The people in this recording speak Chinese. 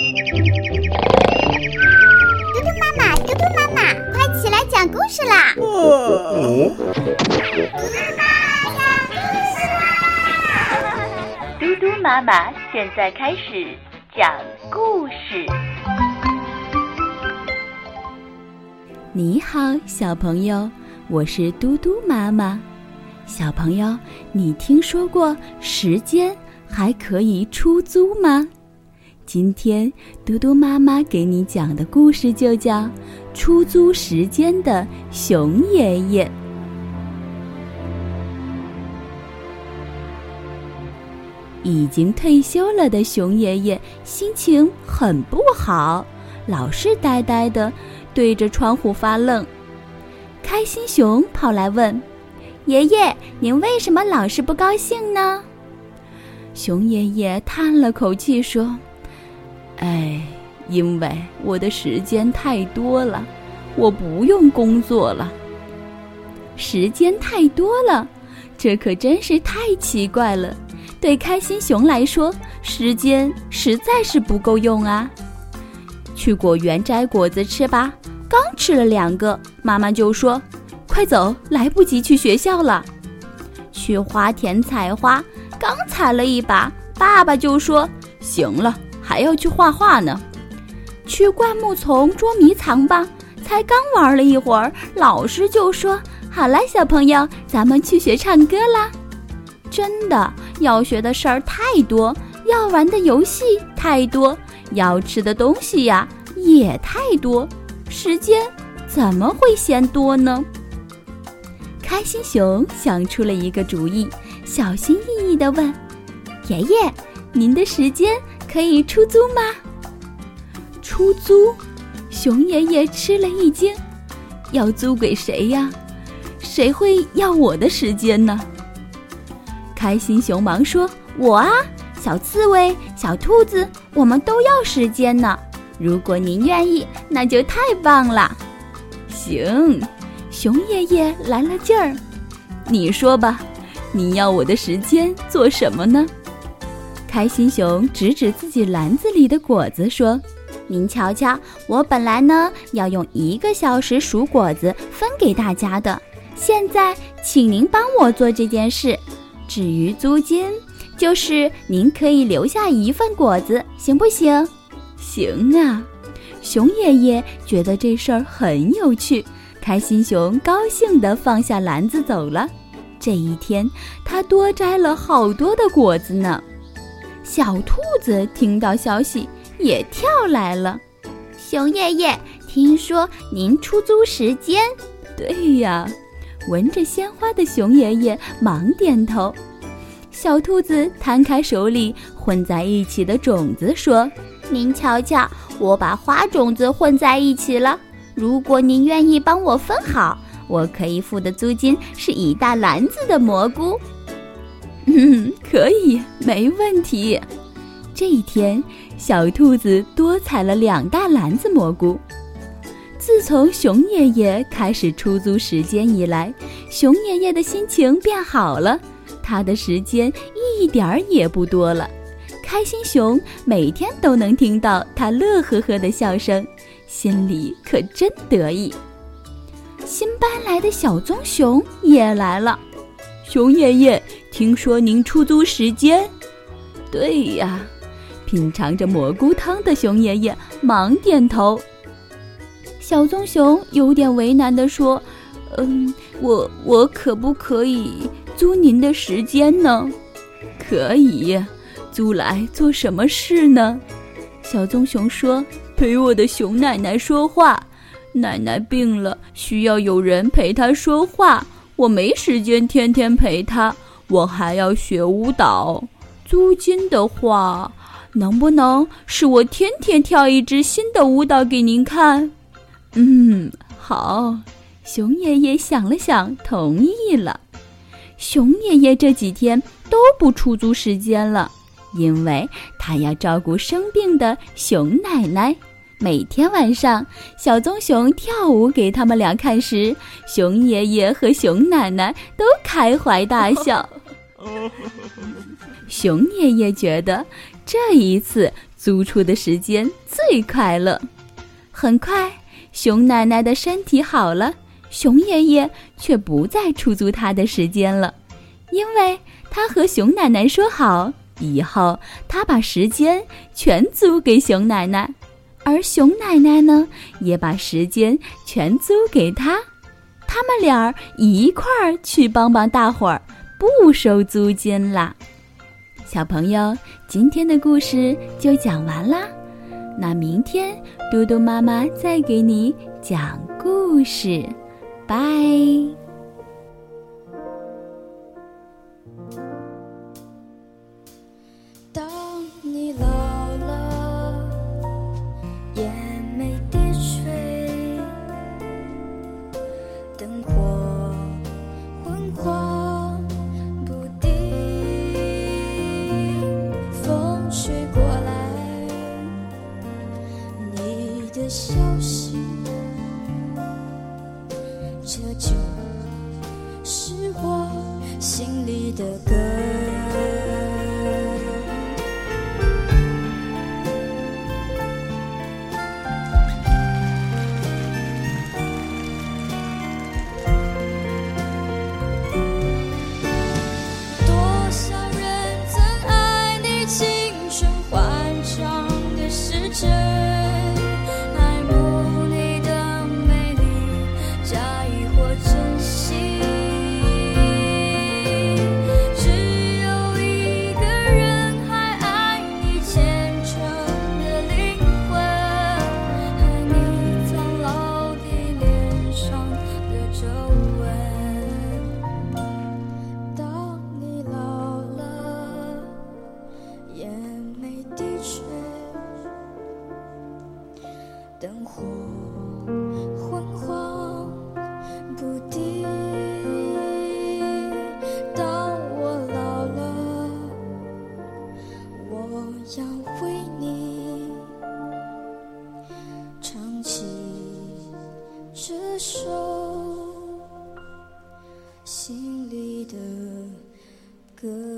嘟嘟妈妈，嘟嘟妈妈，快起来讲故事啦！嘟嘟妈妈讲故事啦！嘟嘟妈妈现在开始讲故事。你好，小朋友，我是嘟嘟妈妈。小朋友，你听说过时间还可以出租吗？今天嘟嘟妈妈给你讲的故事就叫《出租时间的熊爷爷》。已经退休了的熊爷爷心情很不好，老是呆呆的。对着窗户发愣，开心熊跑来问：“爷爷，您为什么老是不高兴呢？”熊爷爷叹了口气说：“哎，因为我的时间太多了，我不用工作了。时间太多了，这可真是太奇怪了。对开心熊来说，时间实在是不够用啊。”去果园摘果子吃吧。刚吃了两个，妈妈就说：“快走，来不及去学校了。”去花田采花，刚采了一把，爸爸就说：“行了，还要去画画呢。”去灌木丛捉迷藏吧，才刚玩了一会儿，老师就说：“好了，小朋友，咱们去学唱歌啦。”真的，要学的事儿太多，要玩的游戏太多。要吃的东西呀也太多，时间怎么会嫌多呢？开心熊想出了一个主意，小心翼翼地问：“爷爷，您的时间可以出租吗？”出租？熊爷爷吃了一惊，要租给谁呀？谁会要我的时间呢？开心熊忙说：“我啊。”小刺猬、小兔子，我们都要时间呢。如果您愿意，那就太棒了。行，熊爷爷来了劲儿。你说吧，你要我的时间做什么呢？开心熊指指自己篮子里的果子说：“您瞧瞧，我本来呢要用一个小时数果子分给大家的，现在请您帮我做这件事。至于租金……”就是您可以留下一份果子，行不行？行啊！熊爷爷觉得这事儿很有趣，开心熊高兴地放下篮子走了。这一天，他多摘了好多的果子呢。小兔子听到消息也跳来了。熊爷爷，听说您出租时间？对呀，闻着鲜花的熊爷爷忙点头。小兔子摊开手里混在一起的种子，说：“您瞧瞧，我把花种子混在一起了。如果您愿意帮我分好，我可以付的租金是一大篮子的蘑菇。”“嗯，可以，没问题。”这一天，小兔子多采了两大篮子蘑菇。自从熊爷爷开始出租时间以来，熊爷爷的心情变好了。他的时间一点儿也不多了，开心熊每天都能听到他乐呵呵的笑声，心里可真得意。新搬来的小棕熊也来了，熊爷爷，听说您出租时间？对呀，品尝着蘑菇汤的熊爷爷忙点头。小棕熊有点为难地说：“嗯，我我可不可以？”租您的时间呢？可以，租来做什么事呢？小棕熊说：“陪我的熊奶奶说话。奶奶病了，需要有人陪她说话。我没时间天天陪她，我还要学舞蹈。租金的话，能不能是我天天跳一支新的舞蹈给您看？”嗯，好。熊爷爷想了想，同意了。熊爷爷这几天都不出租时间了，因为他要照顾生病的熊奶奶。每天晚上，小棕熊跳舞给他们俩看时，熊爷爷和熊奶奶都开怀大笑。熊爷爷觉得这一次租出的时间最快乐。很快，熊奶奶的身体好了，熊爷爷却不再出租他的时间了，因为他和熊奶奶说好，以后他把时间全租给熊奶奶，而熊奶奶呢，也把时间全租给他，他们俩一块儿去帮帮大伙儿，不收租金啦。小朋友，今天的故事就讲完啦。那明天嘟嘟妈妈再给你讲故事，拜。消息，首心里的歌。